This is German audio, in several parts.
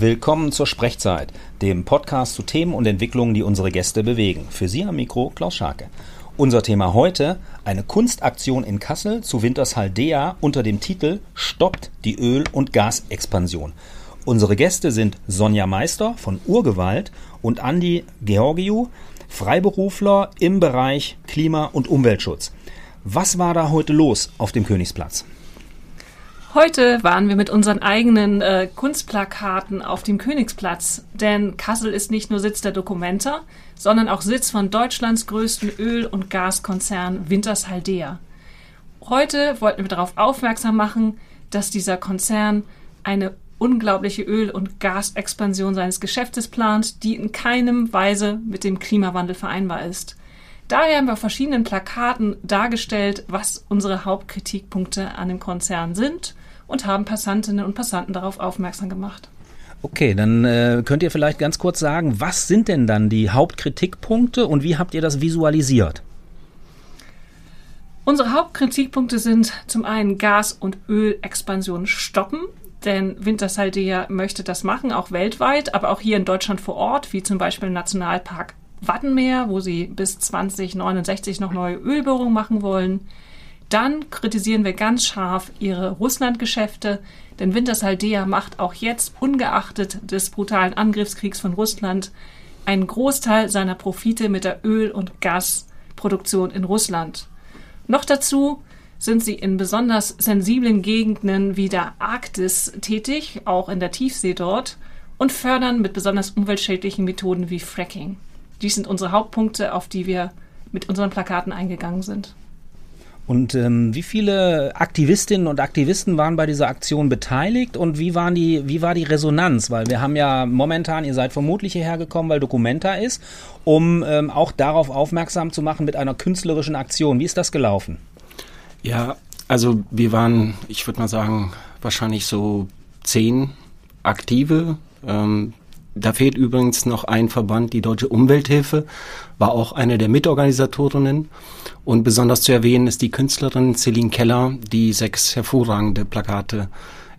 Willkommen zur Sprechzeit, dem Podcast zu Themen und Entwicklungen, die unsere Gäste bewegen. Für Sie am Mikro Klaus Scharke. Unser Thema heute: eine Kunstaktion in Kassel zu Wintershaldea unter dem Titel Stoppt die Öl- und Gasexpansion. Unsere Gäste sind Sonja Meister von Urgewalt und Andi Georgiou, Freiberufler im Bereich Klima- und Umweltschutz. Was war da heute los auf dem Königsplatz? Heute waren wir mit unseren eigenen äh, Kunstplakaten auf dem Königsplatz, denn Kassel ist nicht nur Sitz der Dokumenta, sondern auch Sitz von Deutschlands größten Öl- und Gaskonzern Wintershaldea. Heute wollten wir darauf aufmerksam machen, dass dieser Konzern eine unglaubliche Öl- und Gasexpansion seines Geschäftes plant, die in keinem Weise mit dem Klimawandel vereinbar ist. Daher haben wir auf verschiedenen Plakaten dargestellt, was unsere Hauptkritikpunkte an dem Konzern sind und haben Passantinnen und Passanten darauf aufmerksam gemacht. Okay, dann äh, könnt ihr vielleicht ganz kurz sagen, was sind denn dann die Hauptkritikpunkte und wie habt ihr das visualisiert? Unsere Hauptkritikpunkte sind zum einen Gas- und Ölexpansion stoppen, denn Wintershaldea möchte das machen, auch weltweit, aber auch hier in Deutschland vor Ort, wie zum Beispiel im Nationalpark Wattenmeer, wo sie bis 2069 noch neue Ölbohrungen machen wollen. Dann kritisieren wir ganz scharf ihre Russlandgeschäfte, denn Wintershaldea macht auch jetzt, ungeachtet des brutalen Angriffskriegs von Russland, einen Großteil seiner Profite mit der Öl- und Gasproduktion in Russland. Noch dazu sind sie in besonders sensiblen Gegenden wie der Arktis tätig, auch in der Tiefsee dort, und fördern mit besonders umweltschädlichen Methoden wie Fracking. Dies sind unsere Hauptpunkte, auf die wir mit unseren Plakaten eingegangen sind. Und ähm, wie viele Aktivistinnen und Aktivisten waren bei dieser Aktion beteiligt und wie, waren die, wie war die Resonanz? Weil wir haben ja momentan, ihr seid vermutlich hierher gekommen, weil Documenta ist, um ähm, auch darauf aufmerksam zu machen mit einer künstlerischen Aktion. Wie ist das gelaufen? Ja, also wir waren, ich würde mal sagen, wahrscheinlich so zehn Aktive. Ähm, da fehlt übrigens noch ein Verband, die Deutsche Umwelthilfe, war auch eine der Mitorganisatorinnen. Und besonders zu erwähnen ist die Künstlerin Celine Keller, die sechs hervorragende Plakate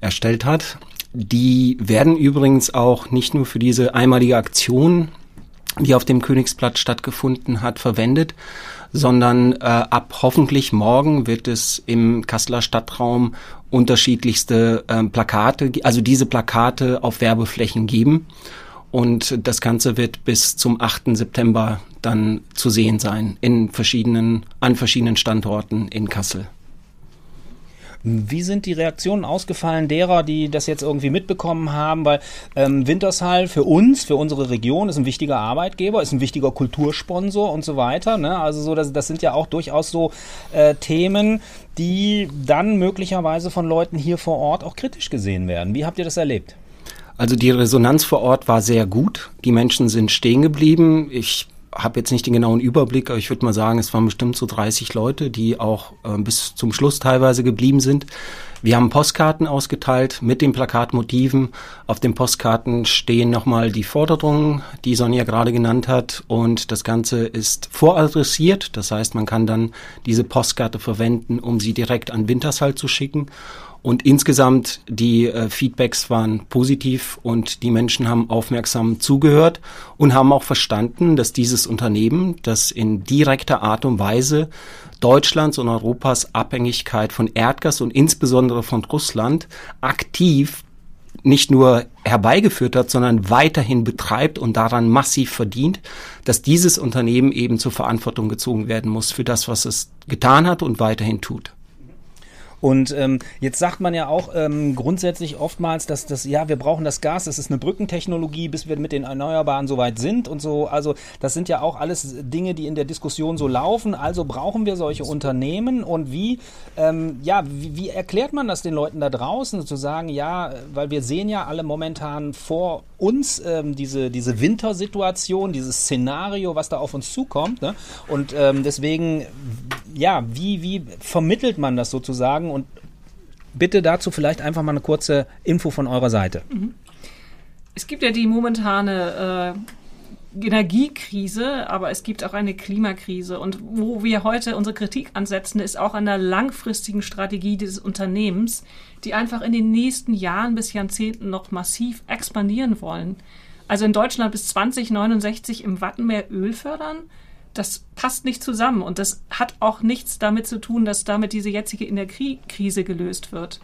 erstellt hat. Die werden übrigens auch nicht nur für diese einmalige Aktion, die auf dem Königsplatz stattgefunden hat, verwendet, sondern äh, ab hoffentlich morgen wird es im Kasseler Stadtraum unterschiedlichste äh, Plakate, also diese Plakate auf Werbeflächen geben. Und das Ganze wird bis zum 8. September dann zu sehen sein in verschiedenen, an verschiedenen Standorten in Kassel. Wie sind die Reaktionen ausgefallen derer, die das jetzt irgendwie mitbekommen haben? Weil ähm, Wintershall für uns, für unsere Region, ist ein wichtiger Arbeitgeber, ist ein wichtiger Kultursponsor und so weiter. Ne? Also so, das, das sind ja auch durchaus so äh, Themen, die dann möglicherweise von Leuten hier vor Ort auch kritisch gesehen werden. Wie habt ihr das erlebt? Also die Resonanz vor Ort war sehr gut. Die Menschen sind stehen geblieben. Ich habe jetzt nicht den genauen Überblick, aber ich würde mal sagen, es waren bestimmt so 30 Leute, die auch äh, bis zum Schluss teilweise geblieben sind. Wir haben Postkarten ausgeteilt mit den Plakatmotiven. Auf den Postkarten stehen nochmal die Forderungen, die Sonja gerade genannt hat. Und das Ganze ist voradressiert. Das heißt, man kann dann diese Postkarte verwenden, um sie direkt an Wintershall zu schicken. Und insgesamt die äh, Feedbacks waren positiv und die Menschen haben aufmerksam zugehört und haben auch verstanden, dass dieses Unternehmen, das in direkter Art und Weise Deutschlands und Europas Abhängigkeit von Erdgas und insbesondere von Russland aktiv nicht nur herbeigeführt hat, sondern weiterhin betreibt und daran massiv verdient, dass dieses Unternehmen eben zur Verantwortung gezogen werden muss für das, was es getan hat und weiterhin tut. Und ähm, jetzt sagt man ja auch ähm, grundsätzlich oftmals, dass das, ja, wir brauchen das Gas, das ist eine Brückentechnologie, bis wir mit den Erneuerbaren so weit sind und so. Also das sind ja auch alles Dinge, die in der Diskussion so laufen. Also brauchen wir solche Unternehmen und wie, ähm, ja, wie, wie erklärt man das den Leuten da draußen, zu sagen, ja, weil wir sehen ja alle momentan vor uns ähm, diese, diese Wintersituation, dieses Szenario, was da auf uns zukommt. Ne? Und ähm, deswegen, ja, wie, wie vermittelt man das sozusagen? Und bitte dazu vielleicht einfach mal eine kurze Info von eurer Seite. Es gibt ja die momentane äh, Energiekrise, aber es gibt auch eine Klimakrise. Und wo wir heute unsere Kritik ansetzen, ist auch an der langfristigen Strategie dieses Unternehmens, die einfach in den nächsten Jahren bis Jahrzehnten noch massiv expandieren wollen. Also in Deutschland bis 2069 im Wattenmeer Öl fördern, das passt nicht zusammen. Und das hat auch nichts damit zu tun, dass damit diese jetzige Energiekrise gelöst wird.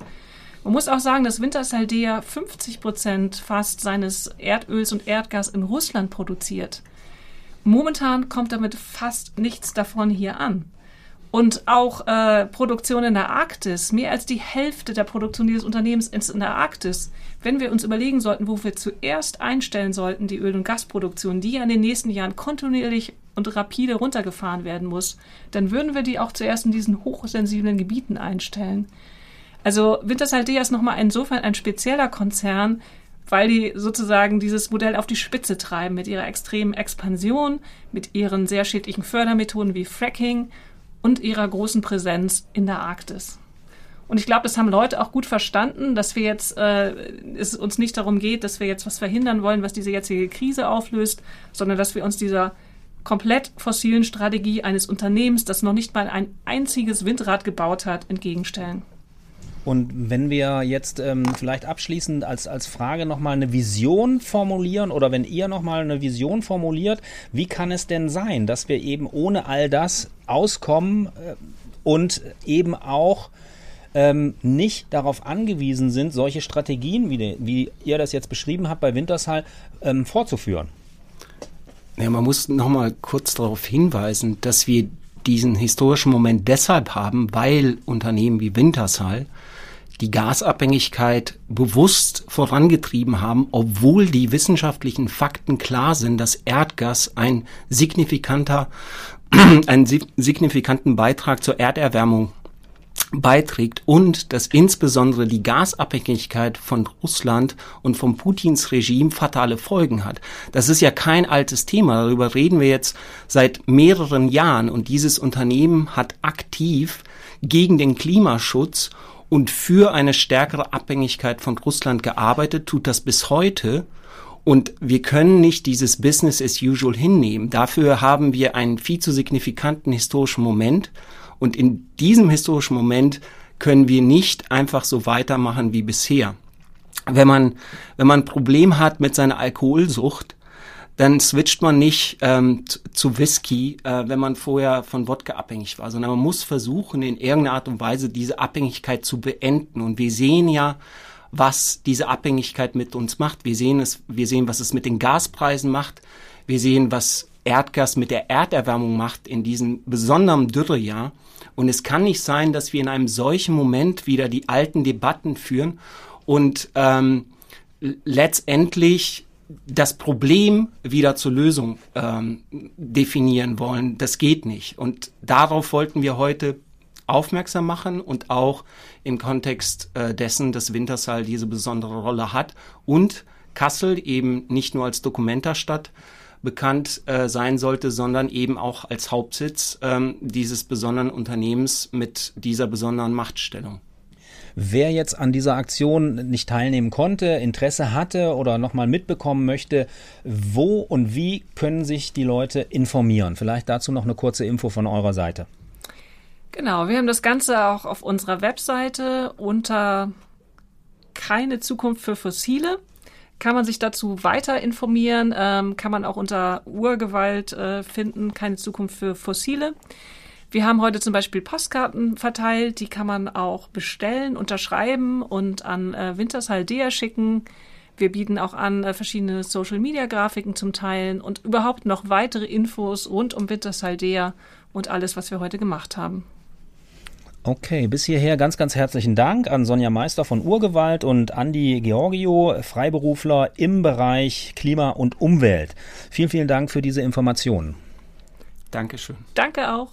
Man muss auch sagen, dass Wintersaldea 50 Prozent fast seines Erdöls und Erdgas in Russland produziert. Momentan kommt damit fast nichts davon hier an. Und auch äh, Produktion in der Arktis, mehr als die Hälfte der Produktion dieses Unternehmens ist in der Arktis. Wenn wir uns überlegen sollten, wo wir zuerst einstellen sollten, die Öl- und Gasproduktion, die ja in den nächsten Jahren kontinuierlich und rapide runtergefahren werden muss, dann würden wir die auch zuerst in diesen hochsensiblen Gebieten einstellen. Also Wintershaldea ist nochmal insofern ein spezieller Konzern, weil die sozusagen dieses Modell auf die Spitze treiben mit ihrer extremen Expansion, mit ihren sehr schädlichen Fördermethoden wie Fracking und ihrer großen Präsenz in der Arktis. Und ich glaube, das haben Leute auch gut verstanden, dass wir jetzt äh, es uns nicht darum geht, dass wir jetzt was verhindern wollen, was diese jetzige Krise auflöst, sondern dass wir uns dieser komplett fossilen Strategie eines Unternehmens, das noch nicht mal ein einziges Windrad gebaut hat, entgegenstellen. Und wenn wir jetzt ähm, vielleicht abschließend als, als Frage nochmal eine Vision formulieren oder wenn ihr nochmal eine Vision formuliert, wie kann es denn sein, dass wir eben ohne all das auskommen äh, und eben auch ähm, nicht darauf angewiesen sind, solche Strategien, wie, wie ihr das jetzt beschrieben habt bei Wintershall, ähm, fortzuführen? Ja, man muss nochmal kurz darauf hinweisen, dass wir diesen historischen Moment deshalb haben, weil Unternehmen wie Wintershall die Gasabhängigkeit bewusst vorangetrieben haben, obwohl die wissenschaftlichen Fakten klar sind, dass Erdgas ein signifikanter, einen signifikanten Beitrag zur Erderwärmung beiträgt und dass insbesondere die Gasabhängigkeit von Russland und vom Putins Regime fatale Folgen hat. Das ist ja kein altes Thema, darüber reden wir jetzt seit mehreren Jahren und dieses Unternehmen hat aktiv gegen den Klimaschutz und für eine stärkere Abhängigkeit von Russland gearbeitet, tut das bis heute. Und wir können nicht dieses Business as usual hinnehmen. Dafür haben wir einen viel zu signifikanten historischen Moment. Und in diesem historischen Moment können wir nicht einfach so weitermachen wie bisher. Wenn man, wenn man ein Problem hat mit seiner Alkoholsucht, dann switcht man nicht ähm, zu Whisky, äh, wenn man vorher von Wodka abhängig war, sondern man muss versuchen, in irgendeiner Art und Weise diese Abhängigkeit zu beenden. Und wir sehen ja, was diese Abhängigkeit mit uns macht. Wir sehen es, wir sehen, was es mit den Gaspreisen macht. Wir sehen, was Erdgas mit der Erderwärmung macht in diesem besonderen Dürrejahr. Und es kann nicht sein, dass wir in einem solchen Moment wieder die alten Debatten führen und ähm, letztendlich das Problem wieder zur Lösung ähm, definieren wollen. Das geht nicht. Und darauf wollten wir heute aufmerksam machen und auch im Kontext äh, dessen, dass Wintershall diese besondere Rolle hat und Kassel eben nicht nur als Dokumentarstadt bekannt äh, sein sollte, sondern eben auch als Hauptsitz ähm, dieses besonderen Unternehmens mit dieser besonderen Machtstellung. Wer jetzt an dieser Aktion nicht teilnehmen konnte, Interesse hatte oder nochmal mitbekommen möchte, wo und wie können sich die Leute informieren? Vielleicht dazu noch eine kurze Info von eurer Seite. Genau, wir haben das Ganze auch auf unserer Webseite unter keine Zukunft für Fossile. Kann man sich dazu weiter informieren, ähm, kann man auch unter Urgewalt äh, finden, keine Zukunft für Fossile. Wir haben heute zum Beispiel Postkarten verteilt, die kann man auch bestellen, unterschreiben und an äh, Wintershaldea schicken. Wir bieten auch an, äh, verschiedene Social-Media-Grafiken zum Teilen und überhaupt noch weitere Infos rund um Wintershaldea und alles, was wir heute gemacht haben. Okay, bis hierher ganz, ganz herzlichen Dank an Sonja Meister von Urgewalt und Andi Georgio, Freiberufler im Bereich Klima und Umwelt. Vielen, vielen Dank für diese Informationen. Dankeschön. Danke auch.